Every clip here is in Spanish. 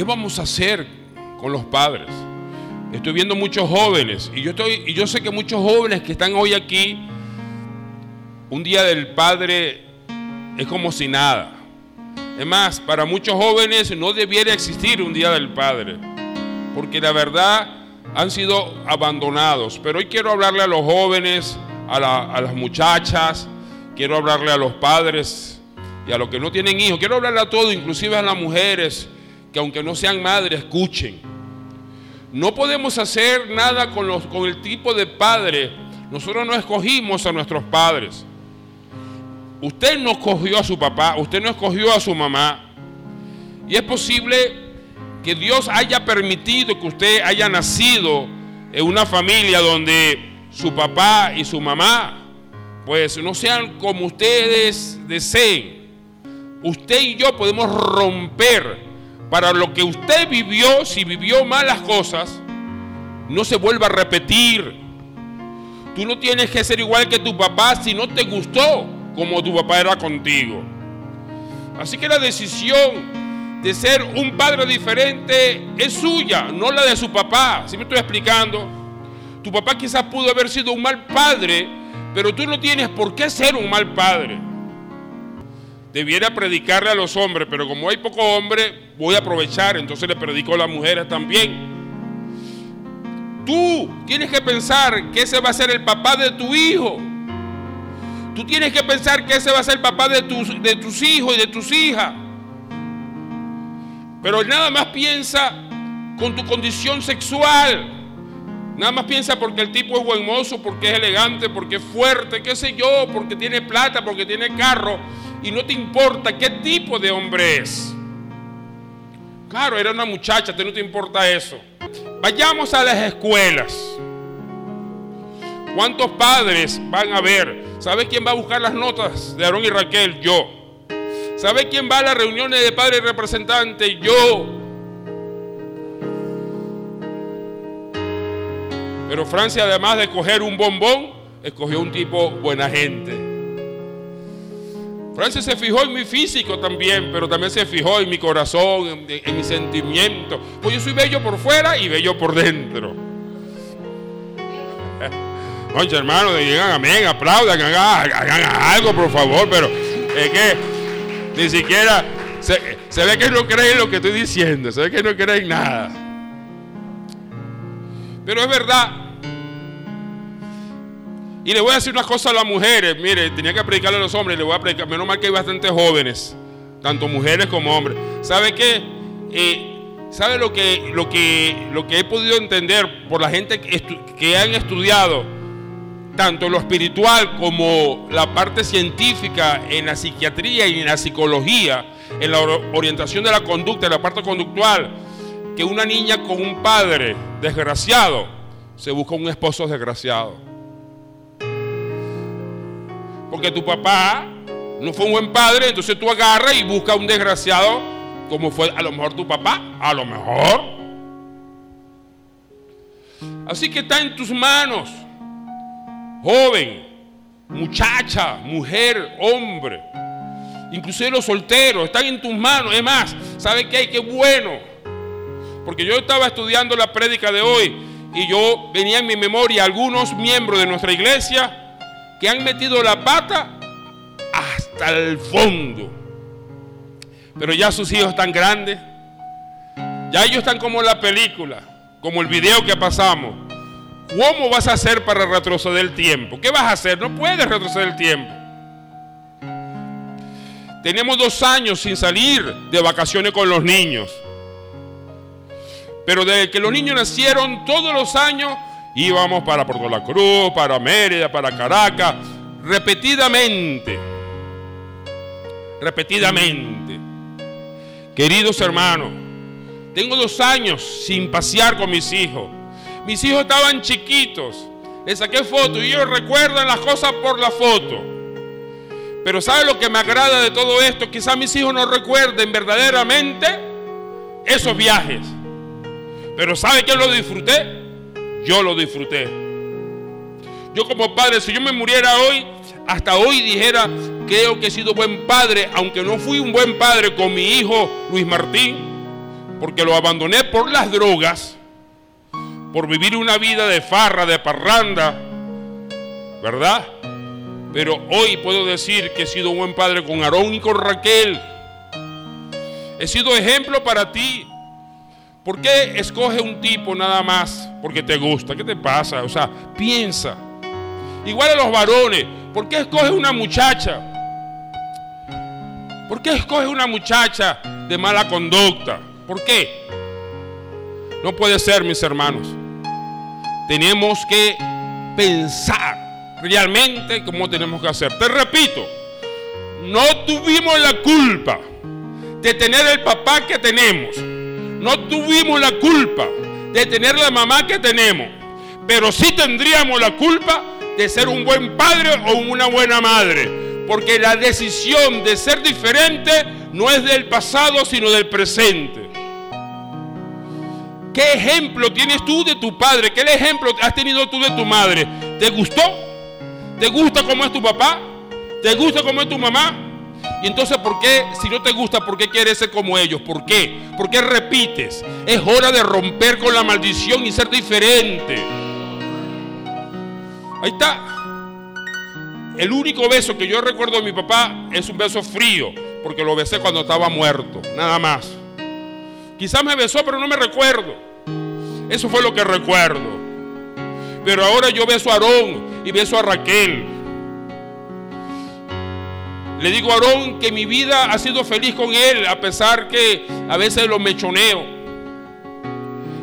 ¿qué vamos a hacer con los padres? Estoy viendo muchos jóvenes y yo, estoy, y yo sé que muchos jóvenes que están hoy aquí, un día del padre es como si nada. Es más, para muchos jóvenes no debiera existir un día del padre, porque la verdad han sido abandonados. Pero hoy quiero hablarle a los jóvenes, a, a las muchachas, quiero hablarle a los padres y a los que no tienen hijos. Quiero hablarle a todos, inclusive a las mujeres, que aunque no sean madres, escuchen. No podemos hacer nada con, los, con el tipo de padre. Nosotros no escogimos a nuestros padres. Usted no escogió a su papá, usted no escogió a su mamá. Y es posible que Dios haya permitido que usted haya nacido en una familia donde su papá y su mamá pues no sean como ustedes deseen. Usted y yo podemos romper para lo que usted vivió, si vivió malas cosas, no se vuelva a repetir. Tú no tienes que ser igual que tu papá si no te gustó como tu papá era contigo. Así que la decisión de ser un padre diferente es suya, no la de su papá. Si me estoy explicando? Tu papá quizás pudo haber sido un mal padre, pero tú no tienes por qué ser un mal padre debiera predicarle a los hombres, pero como hay poco hombre, voy a aprovechar, entonces le predico a las mujeres también. Tú tienes que pensar que ese va a ser el papá de tu hijo. Tú tienes que pensar que ese va a ser el papá de tus, de tus hijos y de tus hijas. Pero nada más piensa con tu condición sexual. Nada más piensa porque el tipo es buen mozo, porque es elegante, porque es fuerte, qué sé yo, porque tiene plata, porque tiene carro y no te importa qué tipo de hombre es. Claro, era una muchacha, te no te importa eso. Vayamos a las escuelas. ¿Cuántos padres van a ver? ¿Sabe quién va a buscar las notas de Aarón y Raquel? Yo. ¿Sabe quién va a las reuniones de padres y representantes? Yo. Pero Francia, además de coger un bombón, escogió un tipo buena gente. Francis se fijó en mi físico también, pero también se fijó en mi corazón, en, mi sentimiento. Pues yo soy bello por fuera y bello por dentro. Oye, hermano, digan amén, aplaudan, hagan, algo, por favor, pero es que ni siquiera se, se ve que no creen lo que estoy diciendo, se ve que no creen nada. Pero es verdad, y le voy a decir una cosa a las mujeres. Mire, tenía que predicarle a los hombres. Le voy a predicar. Menos mal que hay bastantes jóvenes. Tanto mujeres como hombres. ¿Sabe qué? Eh, ¿Sabe lo que, lo, que, lo que he podido entender por la gente que, que han estudiado? Tanto lo espiritual como la parte científica en la psiquiatría y en la psicología. En la orientación de la conducta, en la parte conductual. Que una niña con un padre desgraciado se busca un esposo desgraciado. Porque tu papá no fue un buen padre, entonces tú agarras y buscas un desgraciado como fue a lo mejor tu papá, a lo mejor. Así que está en tus manos, joven, muchacha, mujer, hombre, inclusive los solteros, están en tus manos. Es más, ¿sabe qué? Qué bueno. Porque yo estaba estudiando la prédica de hoy y yo venía en mi memoria algunos miembros de nuestra iglesia que han metido la pata hasta el fondo. Pero ya sus hijos están grandes. Ya ellos están como la película, como el video que pasamos. ¿Cómo vas a hacer para retroceder el tiempo? ¿Qué vas a hacer? No puedes retroceder el tiempo. Tenemos dos años sin salir de vacaciones con los niños. Pero desde que los niños nacieron, todos los años Íbamos para Puerto La Cruz, para Mérida, para Caracas, repetidamente. Repetidamente. Queridos hermanos, tengo dos años sin pasear con mis hijos. Mis hijos estaban chiquitos. Les saqué fotos y ellos recuerdan las cosas por la foto. Pero ¿sabe lo que me agrada de todo esto? Quizás mis hijos no recuerden verdaderamente esos viajes. Pero ¿sabe que lo disfruté? yo lo disfruté. Yo como padre, si yo me muriera hoy, hasta hoy dijera, creo que he sido buen padre, aunque no fui un buen padre con mi hijo Luis Martín, porque lo abandoné por las drogas, por vivir una vida de farra, de parranda, ¿verdad? Pero hoy puedo decir que he sido un buen padre con Aarón y con Raquel. He sido ejemplo para ti. ¿Por qué escoge un tipo nada más porque te gusta? ¿Qué te pasa? O sea, piensa. Igual a los varones. ¿Por qué escoge una muchacha? ¿Por qué escoge una muchacha de mala conducta? ¿Por qué? No puede ser, mis hermanos. Tenemos que pensar realmente cómo tenemos que hacer. Te repito, no tuvimos la culpa de tener el papá que tenemos no tuvimos la culpa de tener la mamá que tenemos, pero sí tendríamos la culpa de ser un buen padre o una buena madre. Porque la decisión de ser diferente no es del pasado, sino del presente. ¿Qué ejemplo tienes tú de tu padre? ¿Qué ejemplo has tenido tú de tu madre? ¿Te gustó? ¿Te gusta cómo es tu papá? ¿Te gusta cómo es tu mamá? Y entonces, ¿por qué, si no te gusta, por qué quieres ser como ellos? ¿Por qué? ¿Por qué repites? Es hora de romper con la maldición y ser diferente. Ahí está. El único beso que yo recuerdo de mi papá es un beso frío, porque lo besé cuando estaba muerto, nada más. Quizás me besó, pero no me recuerdo. Eso fue lo que recuerdo. Pero ahora yo beso a Aarón y beso a Raquel. Le digo a Aarón que mi vida ha sido feliz con él, a pesar que a veces lo mechoneo.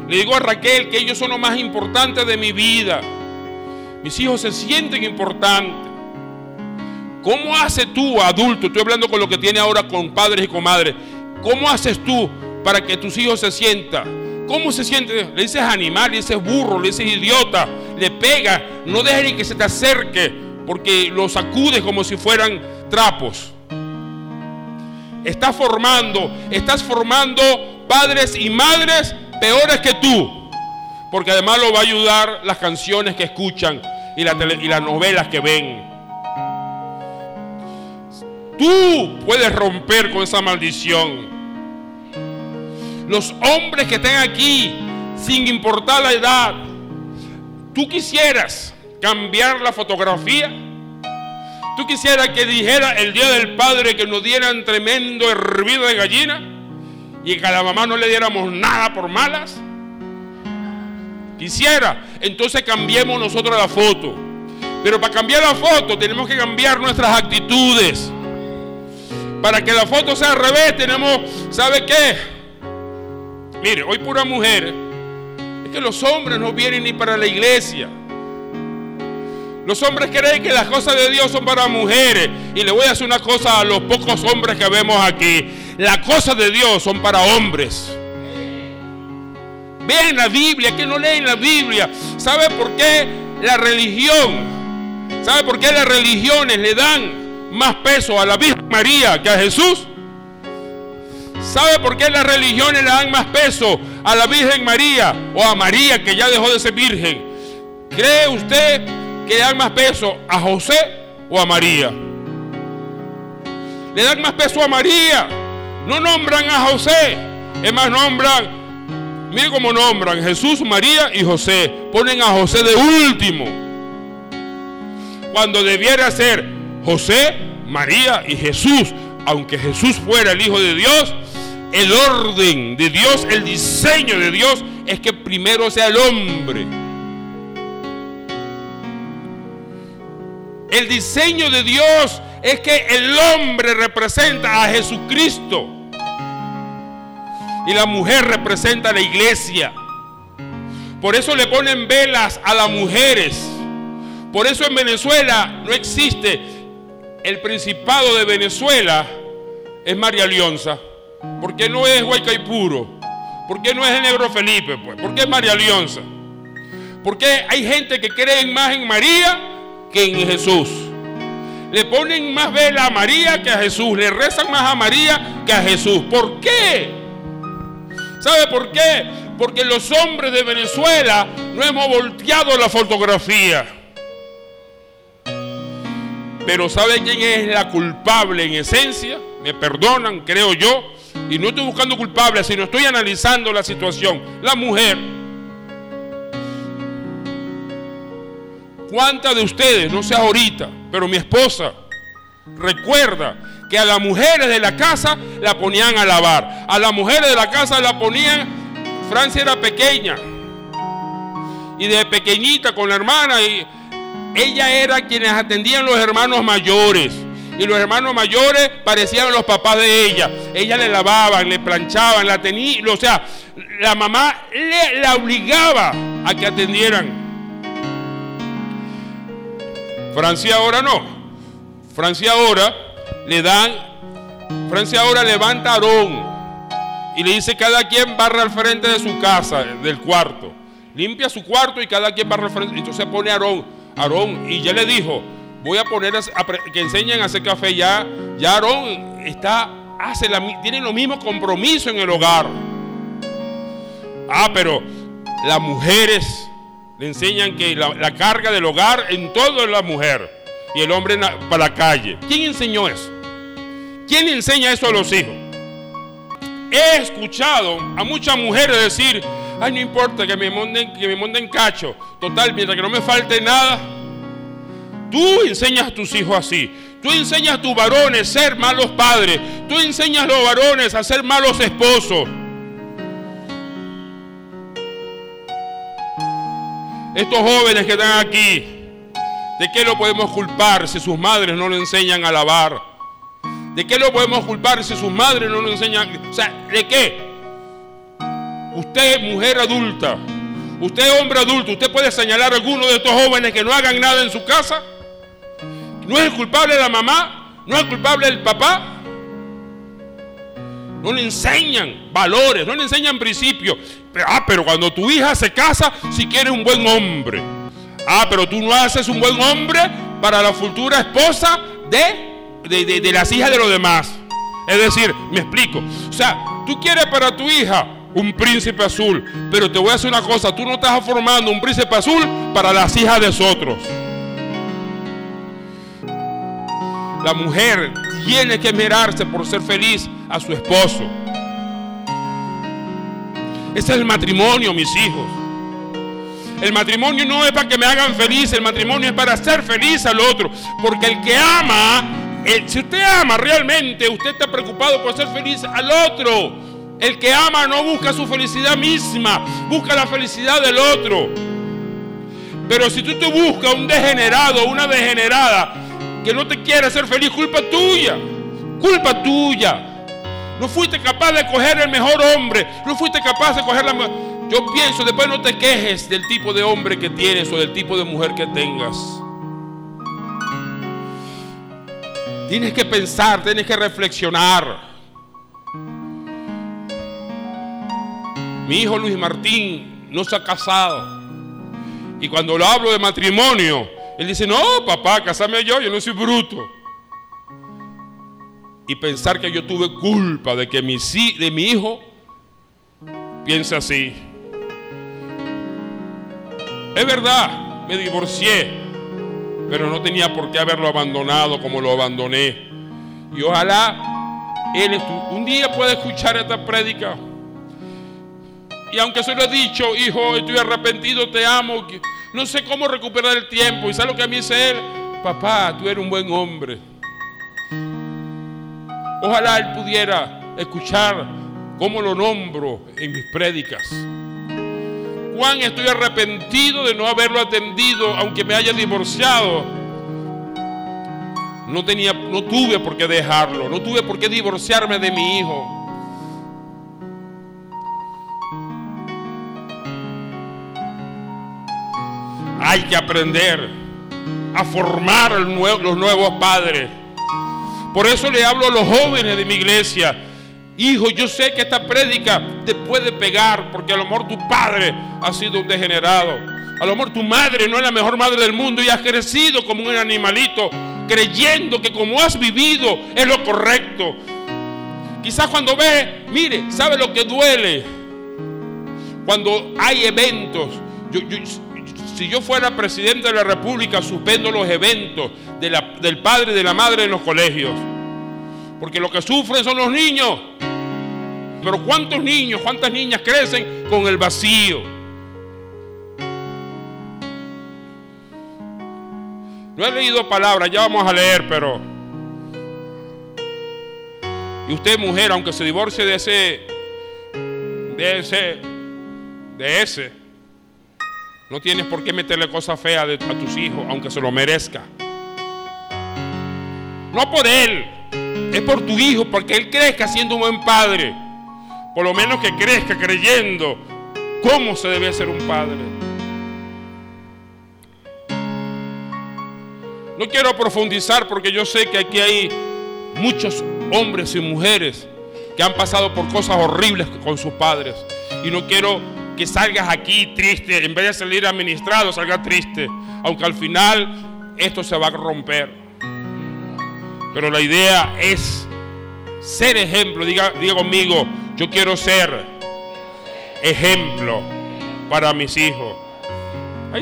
Le digo a Raquel que ellos son lo más importante de mi vida. Mis hijos se sienten importantes. ¿Cómo haces tú, adulto? Estoy hablando con lo que tiene ahora con padres y con madres. ¿Cómo haces tú para que tus hijos se sientan? ¿Cómo se siente? Le dices animal, le dices burro, le dices idiota, le pega. No dejes ni que se te acerque, porque lo sacudes como si fueran trapos. Estás formando, estás formando padres y madres peores que tú. Porque además lo va a ayudar las canciones que escuchan y, y las novelas que ven. Tú puedes romper con esa maldición. Los hombres que estén aquí, sin importar la edad, tú quisieras cambiar la fotografía ¿Tú quisieras que dijera el día del Padre que nos dieran tremendo hervido de gallina y que a la mamá no le diéramos nada por malas? Quisiera, entonces cambiemos nosotros la foto. Pero para cambiar la foto tenemos que cambiar nuestras actitudes. Para que la foto sea al revés tenemos, ¿sabe qué? Mire, hoy pura mujer, es que los hombres no vienen ni para la iglesia. Los hombres creen que las cosas de Dios son para mujeres. Y le voy a hacer una cosa a los pocos hombres que vemos aquí. Las cosas de Dios son para hombres. Vean la Biblia, que no leen la Biblia. ¿Sabe por qué la religión? ¿Sabe por qué las religiones le dan más peso a la Virgen María que a Jesús? ¿Sabe por qué las religiones le dan más peso a la Virgen María o a María que ya dejó de ser virgen? ¿Cree usted que dan más peso a José o a María. Le dan más peso a María. No nombran a José. Es más, nombran, mire cómo nombran Jesús, María y José. Ponen a José de último. Cuando debiera ser José, María y Jesús. Aunque Jesús fuera el Hijo de Dios, el orden de Dios, el diseño de Dios es que primero sea el hombre. El diseño de Dios es que el hombre representa a Jesucristo y la mujer representa a la iglesia. Por eso le ponen velas a las mujeres. Por eso en Venezuela no existe el principado de Venezuela es María Leonza. Porque no es Guaycaipuro. Porque no es el negro Felipe, pues. Porque es María Leonza. Porque hay gente que cree más en María que en Jesús. Le ponen más vela a María que a Jesús. Le rezan más a María que a Jesús. ¿Por qué? ¿Sabe por qué? Porque los hombres de Venezuela no hemos volteado la fotografía. Pero ¿sabe quién es la culpable en esencia? Me perdonan, creo yo. y no estoy buscando culpables, sino estoy analizando la situación. La mujer, ¿cuántas de ustedes, no sé ahorita, pero mi esposa, recuerda que a las mujeres de la casa la ponían a lavar? A las mujeres de la casa la ponían, Francia era pequeña, y de pequeñita con la hermana, y ella era quienes atendían los hermanos mayores y los hermanos mayores parecían los papás de ella. Ella le lavaban, le planchaban, la tenía, o sea, la mamá le, la obligaba a que atendieran. Francia ahora no. Francia ahora le dan, Francia ahora levanta a Aarón y le dice cada quien barra al frente de su casa, del cuarto. Limpia su cuarto y cada quien barra al frente. Entonces pone a Aarón, Aarón, y ya le dijo, voy a poner a, que enseñen a hacer café ya. Ya Aarón está, hace la, tiene lo mismo compromiso en el hogar. Ah, pero las mujeres le enseñan que la, carga del hogar en todo es la mujer y el hombre para la calle. ¿Quién enseñó eso? ¿Quién enseña eso a los hijos? He escuchado a muchas mujeres decir, ay, no importa que me monten, que me monten cacho. Total, mientras que no me falte nada, Tú enseñas a tus hijos así. Tú enseñas a tus varones a ser malos padres. Tú enseñas a los varones a ser malos esposos. Estos jóvenes que están aquí, ¿de qué lo podemos culpar si sus madres no lo enseñan a lavar? ¿De qué lo podemos culpar si sus madres no lo enseñan? O sea, ¿de qué? Usted, mujer adulta, usted, hombre adulto, ¿usted puede señalar a alguno de estos jóvenes que no hagan nada en su casa? ¿No es culpable la mamá? ¿No es culpable el papá? No le enseñan valores, no le enseñan principios. Ah, pero cuando tu hija se casa, si quiere un buen hombre. Ah, pero tú no haces un buen hombre para la futura esposa de, de, de las hijas de los demás. Es decir, me explico. O sea, tú quieres para tu hija un príncipe azul, pero te voy a decir una cosa, tú no estás formando un príncipe azul para las hijas de otros. La mujer tiene que mirarse por ser feliz a su esposo. Es el matrimonio, mis hijos. El matrimonio no es para que me hagan feliz, el matrimonio es para hacer feliz al otro. Porque el que ama, si usted ama realmente, usted está preocupado por ser feliz al otro. El que ama no busca su felicidad misma, busca la felicidad del otro. Pero si tú te buscas un degenerado, una degenerada, que no te quiere hacer feliz, culpa tuya. Culpa tuya. No fuiste capaz de coger el mejor hombre. No fuiste capaz de coger la mejor. Yo pienso, después no te quejes del tipo de hombre que tienes o del tipo de mujer que tengas. Tienes que pensar, tienes que reflexionar. Mi hijo Luis Martín no se ha casado. Y cuando lo hablo de matrimonio, él dice, no, papá, casame yo, yo no soy bruto. Y pensar que yo tuve culpa de que mi, de mi hijo piense así. Es verdad, me divorcié, pero no tenía por qué haberlo abandonado como lo abandoné. Y ojalá él un día pueda escuchar esta prédica. Y aunque se lo he dicho, hijo, estoy arrepentido, te amo. No sé cómo recuperar el tiempo. ¿Y sabe lo que a mí dice él? Papá, tú eres un buen hombre. Ojalá él pudiera escuchar cómo lo nombro en mis prédicas. Juan, estoy arrepentido de no haberlo atendido, aunque me haya divorciado. No tenía, no tuve por qué dejarlo, no tuve por qué divorciarme de mi hijo. Hay que aprender a formar los nuevos padres. Por eso le hablo a los jóvenes de mi iglesia. Hijo, yo sé que esta prédica te puede pegar porque a lo mejor tu padre ha sido un degenerado. A lo mejor tu madre no es la mejor madre del mundo y has crecido como un animalito creyendo que como has vivido es lo correcto. Quizás cuando ve, mire, ¿sabe lo que duele? Cuando hay eventos. Yo, si yo fuera presidente de la República, suspendo los eventos del padre y de la madre en los colegios. Porque lo que sufren son los niños. Pero ¿cuántos niños, cuántas niñas crecen con el vacío? No he leído palabras, ya vamos a leer, pero... Y usted mujer, aunque se divorcie de ese, de ese, de ese, no tienes por qué meterle cosas feas a tus hijos, aunque se lo merezca. No por él, es por tu hijo, porque él crezca siendo un buen padre. Por lo menos que crezca creyendo cómo se debe ser un padre. No quiero profundizar porque yo sé que aquí hay muchos hombres y mujeres que han pasado por cosas horribles con sus padres. Y no quiero que salgas aquí triste, en vez de salir administrado, salga triste. Aunque al final esto se va a romper. Pero la idea es ser ejemplo. Diga, diga conmigo, yo quiero ser ejemplo para mis hijos.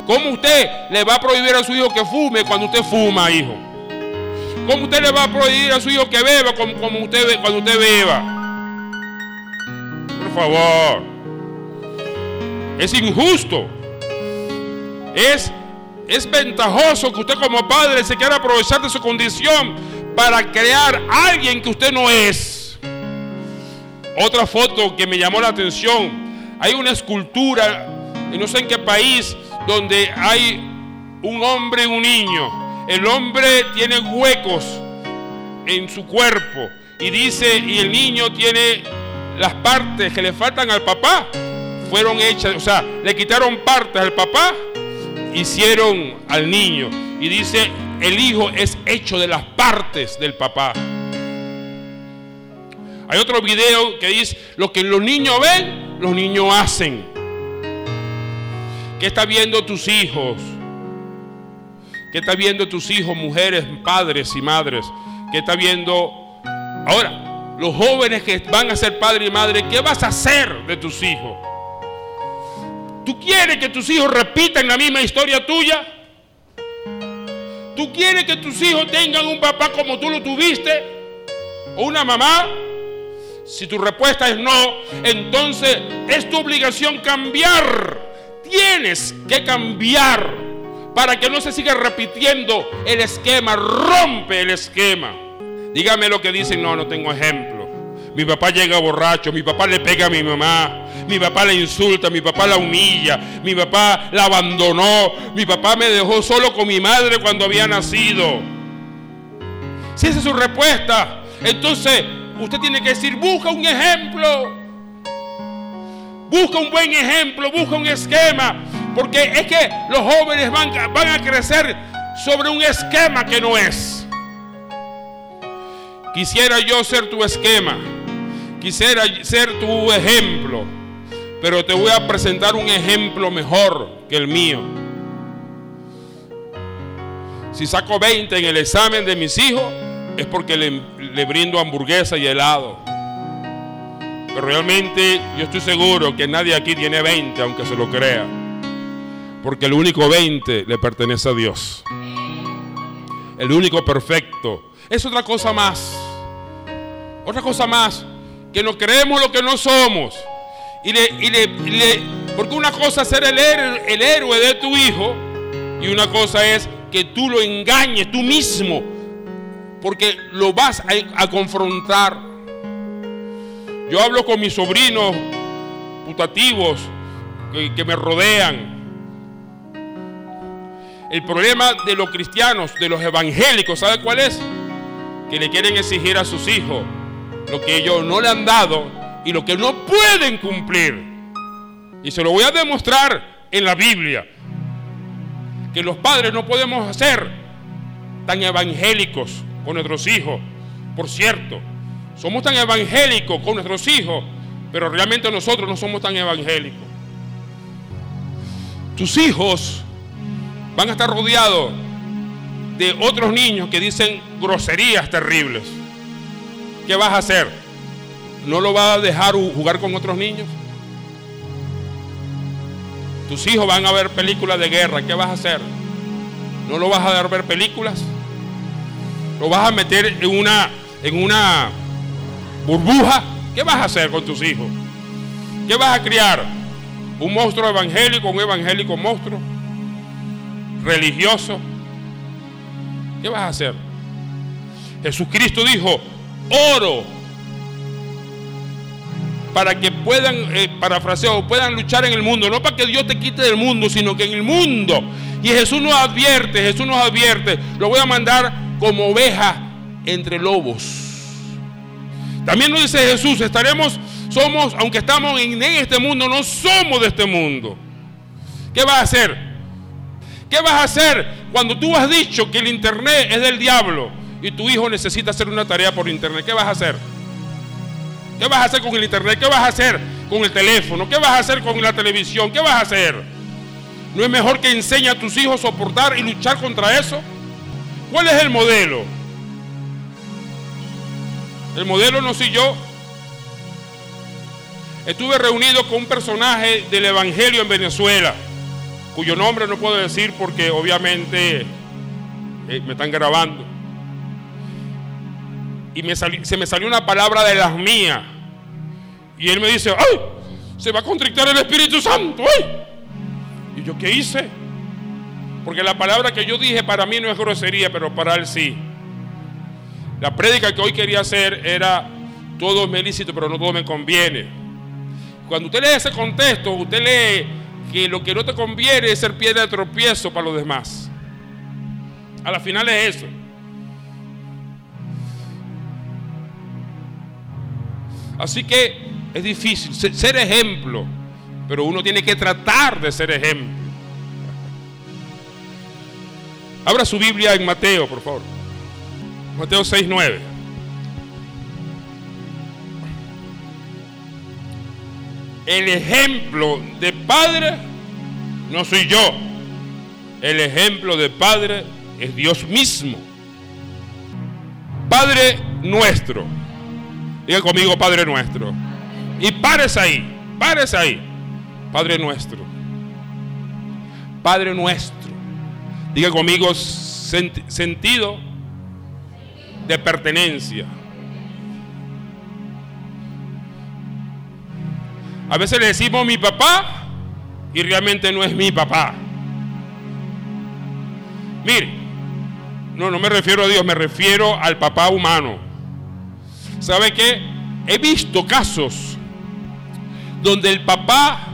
¿Cómo usted le va a prohibir a su hijo que fume cuando usted fuma, hijo? ¿Cómo usted le va a prohibir a su hijo que beba como, usted, cuando usted beba? Por favor. Es injusto. Es, es ventajoso que usted como padre se quiera aprovechar de su condición para crear a alguien que usted no es. Otra foto que me llamó la atención. Hay una escultura, no sé en qué país, donde hay un hombre y un niño. El hombre tiene huecos en su cuerpo y dice, y el niño tiene las partes que le faltan al papá, fueron hechas, o sea, le quitaron partes al papá, hicieron al niño. Y dice, el hijo es hecho de las partes del papá. Hay otro video que dice, lo que los niños ven, los niños hacen. ¿Qué está viendo tus hijos? ¿Qué está viendo tus hijos, mujeres, padres y madres? ¿Qué está viendo ahora? Los jóvenes que van a ser padre y madre, ¿qué vas a hacer de tus hijos? ¿Tú quieres que tus hijos repitan la misma historia tuya? ¿Tú quieres que tus hijos tengan un papá como tú lo tuviste? ¿O una mamá? Si tu respuesta es no, entonces es tu obligación cambiar Tienes que cambiar para que no se siga repitiendo el esquema. Rompe el esquema. Dígame lo que dicen. No, no tengo ejemplo. Mi papá llega borracho, mi papá le pega a mi mamá, mi papá le insulta, mi papá la humilla, mi papá la abandonó, mi papá me dejó solo con mi madre cuando había nacido. Si esa es su respuesta, entonces usted tiene que decir, busca un ejemplo. Busca un buen ejemplo, busca un esquema. Porque es que los jóvenes van, van a crecer sobre un esquema que no es. Quisiera yo ser tu esquema. Quisiera ser tu ejemplo. Pero te voy a presentar un ejemplo mejor que el mío. Si saco 20 en el examen de mis hijos, es porque le, brindo hamburguesa y helado. Pero realmente yo estoy seguro que nadie aquí tiene 20, aunque se lo crea. Porque el único 20 le pertenece a Dios. El único perfecto. Es otra cosa más. Otra cosa más. Que no creemos lo que no somos. Y le, y le, porque una cosa es ser el, el héroe de tu hijo. Y una cosa es que tú lo engañes tú mismo. Porque lo vas a, a confrontar yo hablo con mis sobrinos putativos que, me rodean. El problema de los cristianos, de los evangélicos, ¿sabe cuál es? Que le quieren exigir a sus hijos lo que ellos no le han dado y lo que no pueden cumplir. Y se lo voy a demostrar en la Biblia. Que los padres no podemos ser tan evangélicos con nuestros hijos. Por cierto, somos tan evangélicos con nuestros hijos, pero realmente nosotros no somos tan evangélicos. Tus hijos van a estar rodeados de otros niños que dicen groserías terribles. ¿Qué vas a hacer? ¿No lo vas a dejar jugar con otros niños? Tus hijos van a ver películas de guerra. ¿Qué vas a hacer? ¿No lo vas a dar ver películas? ¿Lo vas a meter en una, en una burbuja ¿Qué vas a hacer con tus hijos? ¿Qué vas a criar? ¿Un monstruo evangélico, un evangélico monstruo? ¿Religioso? ¿Qué vas a hacer? Jesucristo dijo, oro para que puedan, eh, parafraseo, puedan luchar en el mundo, no para que Dios te quite del mundo, sino que en el mundo. Y Jesús nos advierte, Jesús nos advierte, lo voy a mandar como oveja entre lobos. También nos dice Jesús, estaremos, somos, aunque estamos en este mundo, no somos de este mundo. ¿Qué vas a hacer? ¿Qué vas a hacer cuando tú has dicho que el internet es del diablo y tu hijo necesita hacer una tarea por internet? ¿Qué vas a hacer? ¿Qué vas a hacer con el internet? ¿Qué vas a hacer con el teléfono? ¿Qué vas a hacer con la televisión? ¿Qué vas a hacer? ¿No es mejor que enseñe a tus hijos a soportar y luchar contra eso? ¿Cuál es el modelo? El modelo no soy yo. Estuve reunido con un personaje del Evangelio en Venezuela, cuyo nombre no puedo decir porque obviamente eh, me están grabando. Y se me salió una palabra de las mías. Y él me dice, ¡ay! Se va a contrictar el Espíritu Santo. ¡ay! Y yo, ¿qué hice? Porque la palabra que yo dije para mí no es grosería, pero para él sí. La prédica que hoy quería hacer era, todo me lícito, pero no todo me conviene. Cuando usted lee ese contexto, usted lee que lo que no te conviene es ser piedra de tropiezo para los demás. A la final es eso. Así que es difícil ser ejemplo, pero uno tiene que tratar de ser ejemplo. Abra su Biblia en Mateo, por favor. Mateo 6, 9. El ejemplo de padre no soy yo. El ejemplo de padre es Dios mismo. Padre nuestro. Diga conmigo, Padre nuestro. Y pares ahí, pares ahí. Padre nuestro. Padre nuestro. Diga conmigo sentido de pertenencia. A veces le decimos mi papá y realmente no es mi papá. Mire, no, no me refiero a Dios, me refiero al papá humano. ¿Sabe qué? He visto casos donde el papá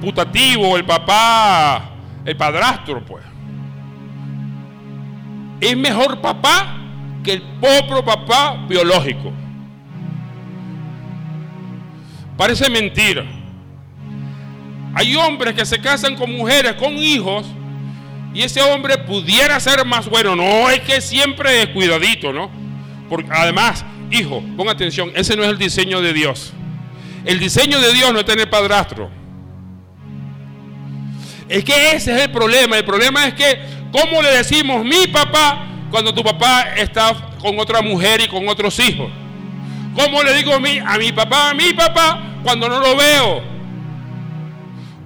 putativo, el papá, el padrastro, pues, es mejor papá que el propio papá biológico. Parece mentira. Hay hombres que se casan con mujeres, con hijos, y ese hombre pudiera ser más bueno. No es que siempre es cuidadito, ¿no? Porque además, hijo, pon atención, ese no es el diseño de Dios. El diseño de Dios no es tener padrastro. Es que ese es el problema. El problema es que, ¿cómo le decimos mi papá cuando tu papá está con otra mujer y con otros hijos? ¿Cómo le digo a mi, a mi papá, a mi papá, cuando no lo veo?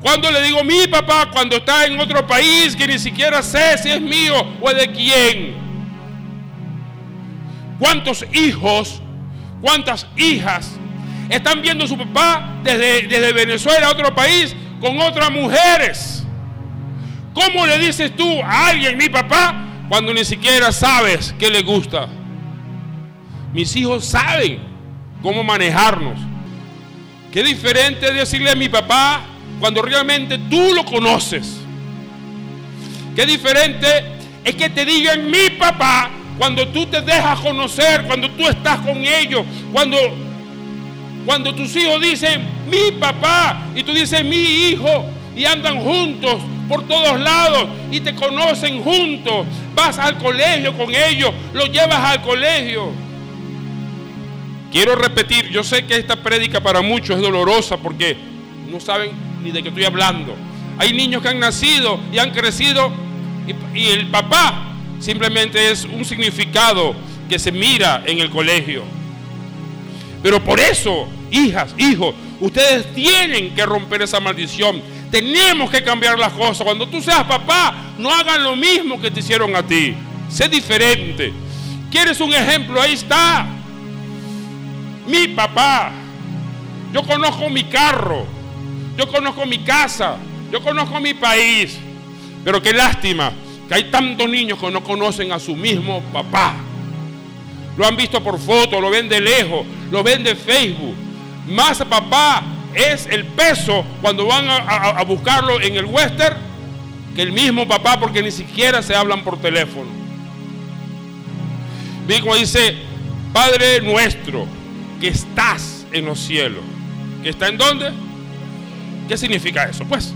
¿Cuándo le digo mi papá cuando está en otro país que ni siquiera sé si es mío o es de quién? ¿Cuántos hijos, cuántas hijas están viendo a su papá desde, Venezuela a otro país con otras mujeres? ¿Cómo le dices tú a alguien mi papá cuando ni siquiera sabes qué le gusta. Mis hijos saben cómo manejarnos. Qué diferente decirle a mi papá cuando realmente tú lo conoces. Qué diferente es que te digan mi papá cuando tú te dejas conocer, cuando tú estás con ellos, cuando cuando tus hijos dicen mi papá y tú dices mi hijo y andan juntos por todos lados y te conocen juntos. Vas al colegio con ellos, los llevas al colegio. Quiero repetir, yo sé que esta prédica para muchos es dolorosa porque no saben ni de qué estoy hablando. Hay niños que han nacido y han crecido y, y el papá simplemente es un significado que se mira en el colegio. Pero por eso, hijas, hijos, ustedes tienen que romper esa maldición tenemos que cambiar las cosas. Cuando tú seas papá, no hagan lo mismo que te hicieron a ti. Sé diferente. ¿Quieres un ejemplo? Ahí está. Mi papá. Yo conozco mi carro, yo conozco mi casa, yo conozco mi país. Pero qué lástima que hay tantos niños que no conocen a su mismo papá. Lo han visto por foto, lo ven de lejos, lo ven de Facebook. Más papá es el peso cuando van a, buscarlo en el western que el mismo papá porque ni siquiera se hablan por teléfono. Vi como dice, Padre nuestro, que estás en los cielos. ¿Que está en dónde? ¿Qué significa eso? Pues,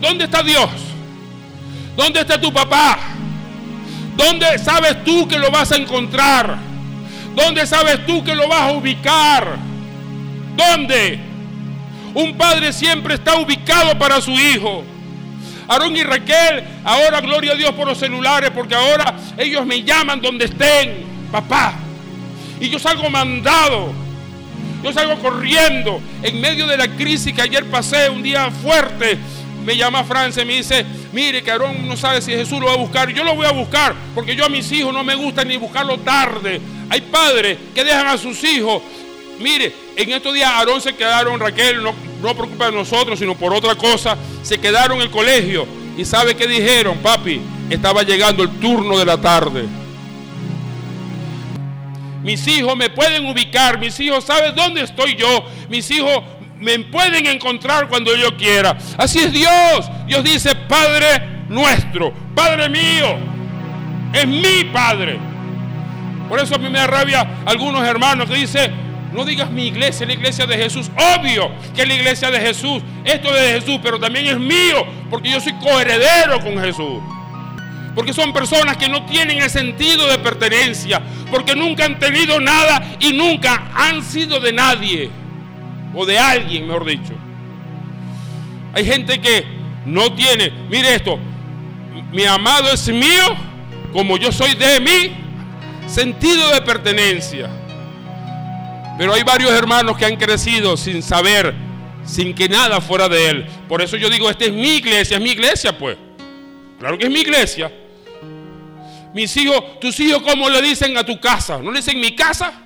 ¿dónde está Dios? ¿Dónde está tu papá? ¿Dónde sabes tú que lo vas a encontrar? ¿Dónde sabes tú que lo vas a ubicar? ¿Dónde? Un padre siempre está ubicado para su hijo. Aarón y Raquel, ahora gloria a Dios por los celulares, porque ahora ellos me llaman donde estén, papá. Y yo salgo mandado. Yo salgo corriendo en medio de la crisis que ayer pasé, un día fuerte. Me llama Francia y me dice, mire que Aarón no sabe si Jesús lo va a buscar. Yo lo voy a buscar porque yo a mis hijos no me gusta ni buscarlo tarde. Hay padres que dejan a sus hijos. Mire, en estos días Aarón se quedaron, Raquel, no, no preocupa de nosotros, sino por otra cosa, se quedaron en el colegio. ¿Y sabe qué dijeron, papi? Estaba llegando el turno de la tarde. Mis hijos me pueden ubicar, mis hijos saben dónde estoy yo, mis hijos me pueden encontrar cuando yo quiera. Así es Dios. Dios dice, Padre nuestro, Padre mío, es mi Padre. Por eso a mí me da rabia algunos hermanos que dicen, no digas mi iglesia, la iglesia de Jesús. Obvio que es la iglesia de Jesús. Esto es de Jesús, pero también es mío, porque yo soy coheredero con Jesús. Porque son personas que no tienen el sentido de pertenencia, porque nunca han tenido nada y nunca han sido de nadie, o de alguien, mejor dicho. Hay gente que no tiene, mire esto, mi amado es mío, como yo soy de mí, sentido de pertenencia. Pero hay varios hermanos que han crecido sin saber, sin que nada fuera de él. Por eso yo digo, esta es mi iglesia, es mi iglesia pues. Claro que es mi iglesia. Mis hijos, tus hijos, ¿cómo le dicen a tu casa? ¿No le dicen mi casa?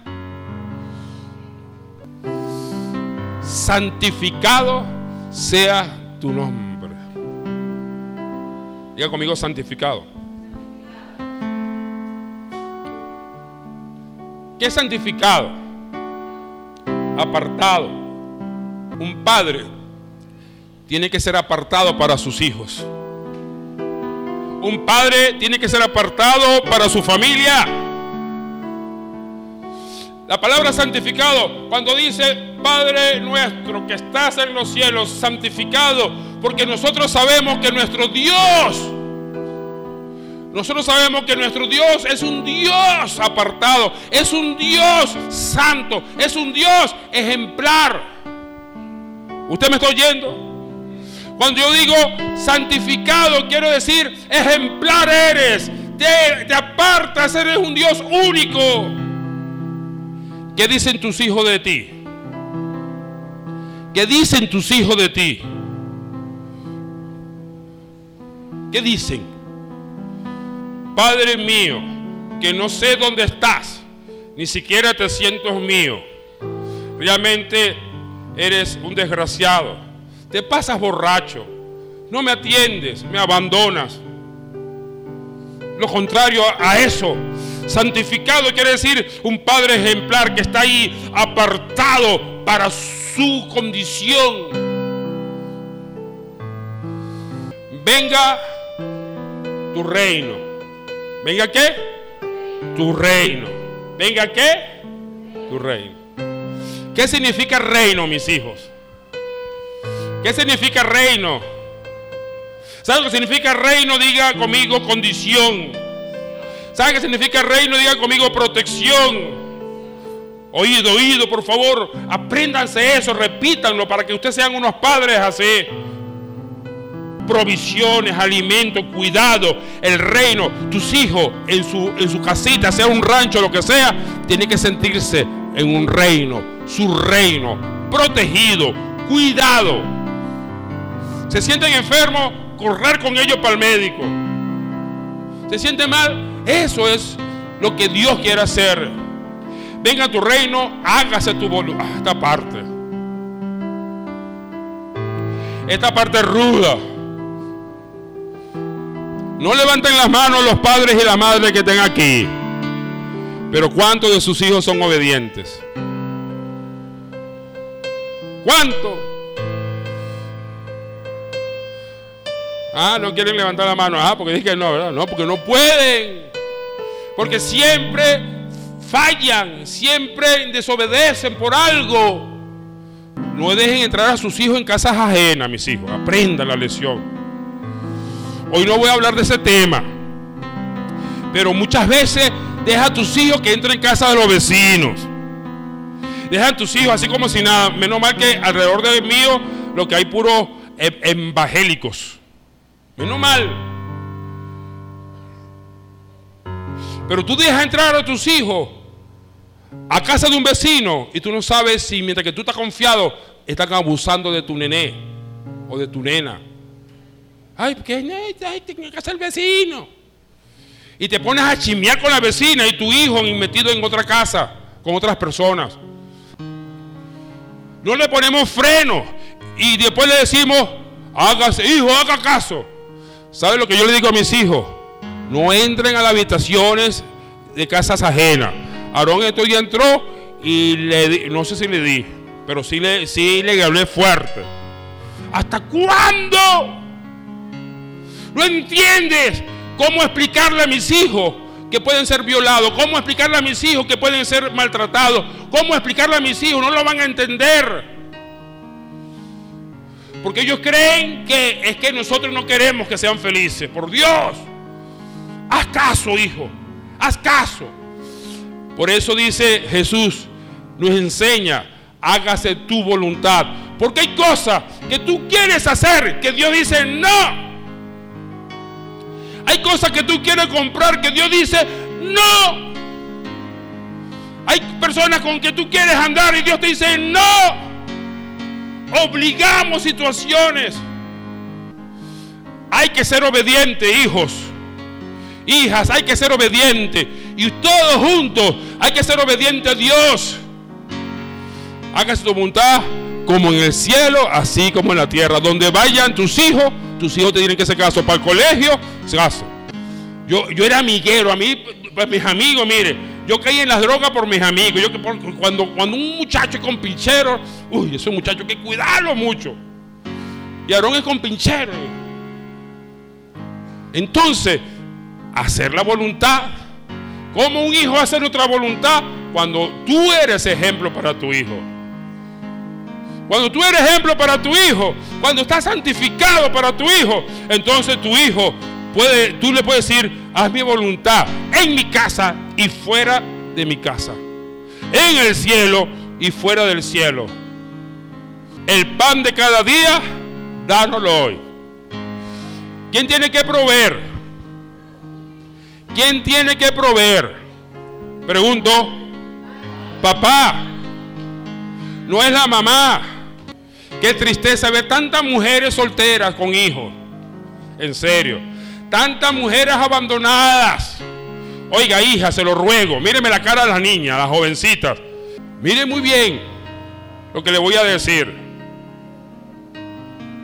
Santificado sea tu nombre. Diga conmigo santificado. ¿Qué es santificado? apartado. Un padre tiene que ser apartado para sus hijos. Un padre tiene que ser apartado para su familia. La palabra santificado, cuando dice Padre nuestro que estás en los cielos, santificado, porque nosotros sabemos que nuestro Dios nosotros sabemos que nuestro Dios es un Dios apartado, es un Dios santo, es un Dios ejemplar. ¿Usted me está oyendo? Cuando yo digo santificado, quiero decir ejemplar eres, te, te apartas, eres un Dios único. ¿Qué dicen tus hijos de ti? ¿Qué dicen tus hijos de ti? ¿Qué dicen? Padre mío, que no sé dónde estás, ni siquiera te siento mío. Realmente eres un desgraciado. Te pasas borracho, no me atiendes, me abandonas. Lo contrario a eso, santificado quiere decir un padre ejemplar que está ahí apartado para su condición. Venga tu reino Venga qué? Tu reino. Venga qué? Tu reino. ¿Qué significa reino, mis hijos? ¿Qué significa reino? ¿Saben qué significa reino? Diga conmigo condición. ¿Saben qué significa reino? Diga conmigo protección. Oído, oído, por favor, apréndanse eso, repítanlo para que ustedes sean unos padres así provisiones, alimento, cuidado, el reino, tus hijos en su, en su casita, sea un rancho, lo que sea, tiene que sentirse en un reino, su reino, protegido, cuidado. Se sienten enfermos, correr con ellos para el médico. Se sienten mal, eso es lo que Dios quiere hacer. venga tu reino, hágase tu voluntad. Ah, esta parte. Esta parte ruda. No levanten las manos los padres y las madres que estén aquí. Pero ¿cuántos de sus hijos son obedientes? ¿Cuántos? Ah, no quieren levantar la mano. Ah, porque dije no, ¿verdad? No, porque no pueden. Porque siempre fallan, siempre desobedecen por algo. No dejen entrar a sus hijos en casas ajenas, mis hijos. Aprendan la lección. Hoy no voy a hablar de ese tema. Pero muchas veces deja a tus hijos que entren en casa de los vecinos. Deja a tus hijos así como si nada. Menos mal que alrededor de mío lo que hay puro e-, evangélicos. Menos mal. Pero tú dejas entrar a tus hijos a casa de un vecino y tú no sabes si mientras que tú estás confiado están abusando de tu nené o de tu nena. Ay, porque ay, en casa del vecino. Y te pones a chimear con la vecina y tu hijo metido en otra casa con otras personas. No le ponemos freno y después le decimos, hágase, hijo, haga caso. ¿Sabe lo que yo le digo a mis hijos? No entren a las habitaciones de casas ajenas. Aarón estos día entró y le di, no sé si le di, pero sí le, sí le hablé fuerte. ¿Hasta cuándo? ¿No entiendes cómo explicarle a mis hijos que pueden ser violados? ¿Cómo explicarle a mis hijos que pueden ser maltratados? ¿Cómo explicarle a mis hijos? No lo van a entender. Porque ellos creen que es que nosotros no queremos que sean felices. Por Dios. Haz caso, hijo. Haz caso. Por eso dice Jesús, nos enseña, hágase tu voluntad. Porque hay cosas que tú quieres hacer que Dios dice no. Hay cosas que tú quieres comprar que Dios dice no. Hay personas con que tú quieres andar y Dios te dice no. Obligamos situaciones. Hay que ser obediente, hijos. Hijas, hay que ser obediente. Y todos juntos hay que ser obediente a Dios. Hágase tu voluntad como en el cielo, así como en la tierra. Donde vayan tus hijos, tus hijos te tienen que hacer caso. Para el colegio, se caso. Yo, yo era amiguero, a mí, para mis amigos, mire, yo caí en las drogas por mis amigos. Yo, cuando, cuando un muchacho es con pinchero, uy, ese muchacho hay que cuidarlo mucho. Y Aarón es con pinchero. Entonces, hacer la voluntad. ¿Cómo un hijo hace nuestra voluntad? Cuando tú eres ejemplo para tu hijo. Cuando tú eres ejemplo para tu hijo, cuando estás santificado para tu hijo, entonces tu hijo puede, tú le puedes decir, haz mi voluntad en mi casa y fuera de mi casa. En el cielo y fuera del cielo. El pan de cada día, dánoslo hoy. ¿Quién tiene que proveer? ¿Quién tiene que proveer? Pregunto, papá, no es la mamá. Qué tristeza ver tantas mujeres solteras con hijos. En serio. Tantas mujeres abandonadas. Oiga, hija, se lo ruego. Míreme la cara de las niñas, las jovencitas. Mire muy bien lo que le voy a decir.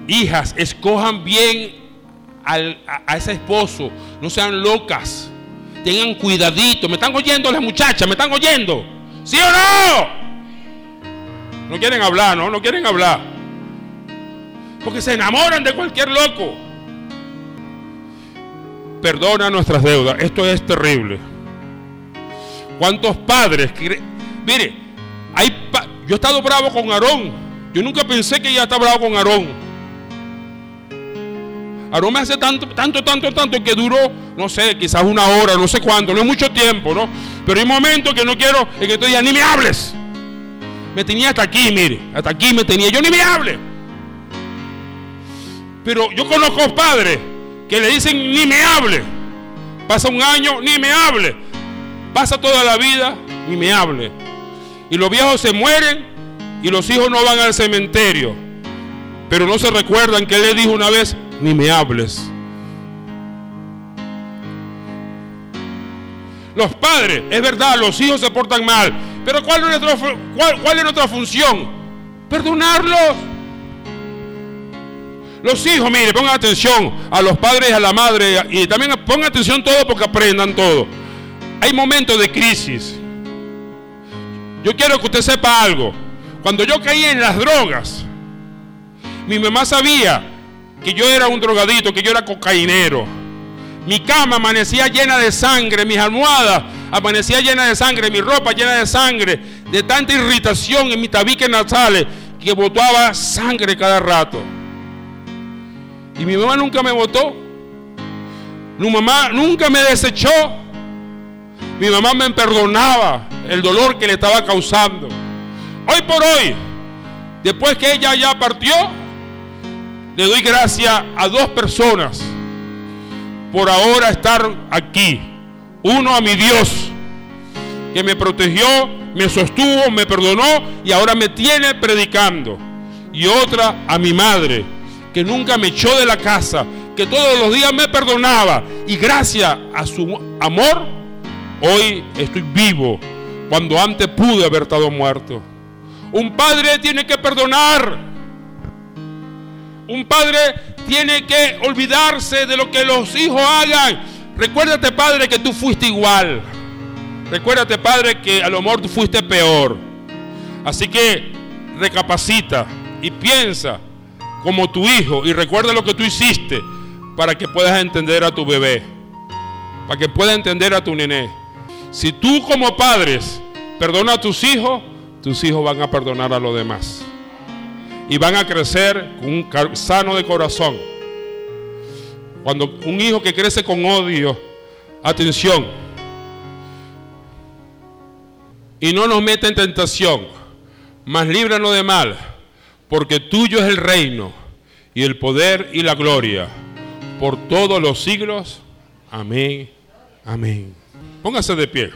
Hijas, escojan bien a, a ese esposo. No sean locas tengan cuidadito. ¿Me están oyendo las muchachas? ¿Me están oyendo? ¿Sí o no? No quieren hablar, ¿no? No quieren hablar. Porque se enamoran de cualquier loco. Perdona nuestras deudas. Esto es terrible. ¿Cuántos padres? Mire, hay yo he estado bravo con Aarón. Yo nunca pensé que ella estaba bravo con Aarón. Aarón me hace tanto, tanto, tanto, tanto que duró, no sé, quizás una hora, no sé cuánto, no es mucho tiempo, ¿no? Pero hay momentos que no quiero, en que estoy ya ni me hables. Me tenía hasta aquí, mire, hasta aquí me tenía, yo ni me hable. Pero yo conozco padres que le dicen ni me hable. Pasa un año, ni me hable. Pasa toda la vida, ni me hable. Y los viejos se mueren y los hijos no van al cementerio. Pero no se recuerdan que él le dijo una vez, ni me hables. Los padres, es verdad, los hijos se portan mal, Pero ¿cuál es nuestra, cuál, es función? Perdonarlos. Los hijos, mire, pongan atención a los padres y a la madre y también pongan atención todo porque aprendan todo. Hay momentos de crisis. Yo quiero que usted sepa algo. Cuando yo caí en las drogas, mi mamá sabía que yo era un drogadito, que yo era cocainero. Mi cama amanecía llena de sangre, mis almohadas amanecía llena de sangre, mi ropa llena de sangre, de tanta irritación en mi tabique nasales que botaba sangre cada rato. Y mi mamá nunca me votó. Mi mamá nunca me desechó. Mi mamá me perdonaba el dolor que le estaba causando. Hoy por hoy, después que ella ya partió, le doy gracias a dos personas por ahora estar aquí. Uno a mi Dios, que me protegió, me sostuvo, me perdonó y ahora me tiene predicando. Y otra a mi madre, que nunca me echó de la casa, que todos los días me perdonaba. Y gracias a su amor, hoy estoy vivo, cuando antes pude haber estado muerto. Un padre tiene que perdonar. Un padre tiene que olvidarse de lo que los hijos hagan. Recuérdate, Padre, que tú fuiste igual. Recuérdate, Padre, que a lo mejor tú fuiste peor. Así que recapacita y piensa como tu hijo y recuerda lo que tú hiciste para que puedas entender a tu bebé, para que puedas entender a tu nené. Si tú como padres perdonas a tus hijos, tus hijos van a perdonar a los demás y van a crecer con un sano de corazón. Cuando un hijo que crece con odio, atención, y no nos mete en tentación, mas líbranos de mal, porque tuyo es el reino y el poder y la gloria por todos los siglos. Amén, amén. Póngase de pie.